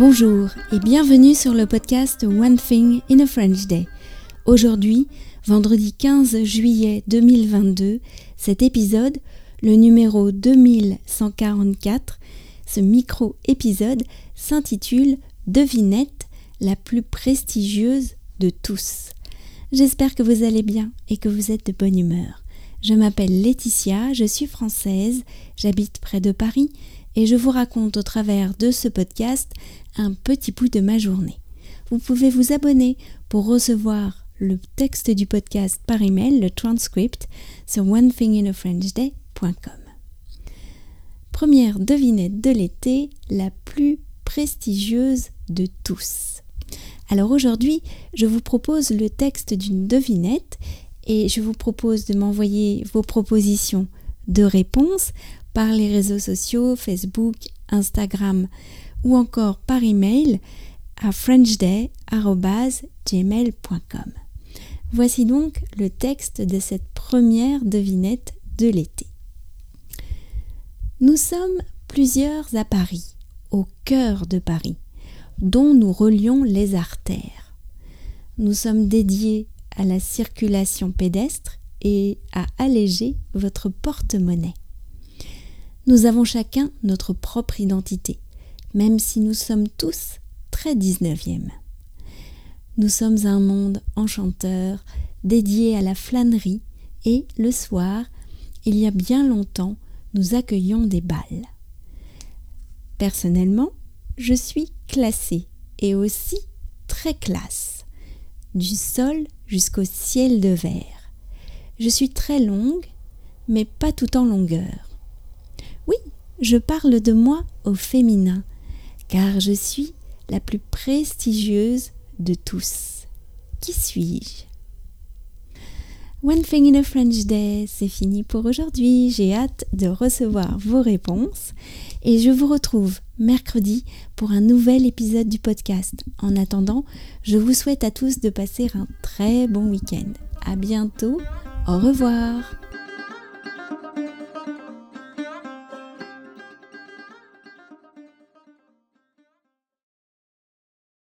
Bonjour et bienvenue sur le podcast One Thing in a French Day. Aujourd'hui, vendredi 15 juillet 2022, cet épisode, le numéro 2144, ce micro-épisode s'intitule Devinette, la plus prestigieuse de tous. J'espère que vous allez bien et que vous êtes de bonne humeur. Je m'appelle Laetitia, je suis française, j'habite près de Paris et je vous raconte au travers de ce podcast un petit bout de ma journée. Vous pouvez vous abonner pour recevoir le texte du podcast par email, le transcript, sur onethinginafrenchday.com. Première devinette de l'été, la plus prestigieuse de tous. Alors aujourd'hui, je vous propose le texte d'une devinette et je vous propose de m'envoyer vos propositions de réponses par les réseaux sociaux, Facebook, Instagram ou encore par email à frenchday.gmail.com. Voici donc le texte de cette première devinette de l'été. Nous sommes plusieurs à Paris, au cœur de Paris, dont nous relions les artères. Nous sommes dédiés à la circulation pédestre et à alléger votre porte-monnaie. Nous avons chacun notre propre identité, même si nous sommes tous très 19e. Nous sommes un monde enchanteur, dédié à la flânerie, et le soir, il y a bien longtemps, nous accueillons des balles. Personnellement, je suis classée et aussi très classe, du sol jusqu'au ciel de verre. Je suis très longue, mais pas tout en longueur. Oui, je parle de moi au féminin, car je suis la plus prestigieuse de tous. Qui suis-je? One Thing in a French Day, c'est fini pour aujourd'hui. J'ai hâte de recevoir vos réponses et je vous retrouve mercredi pour un nouvel épisode du podcast. En attendant, je vous souhaite à tous de passer un très bon week-end. À bientôt. Au revoir.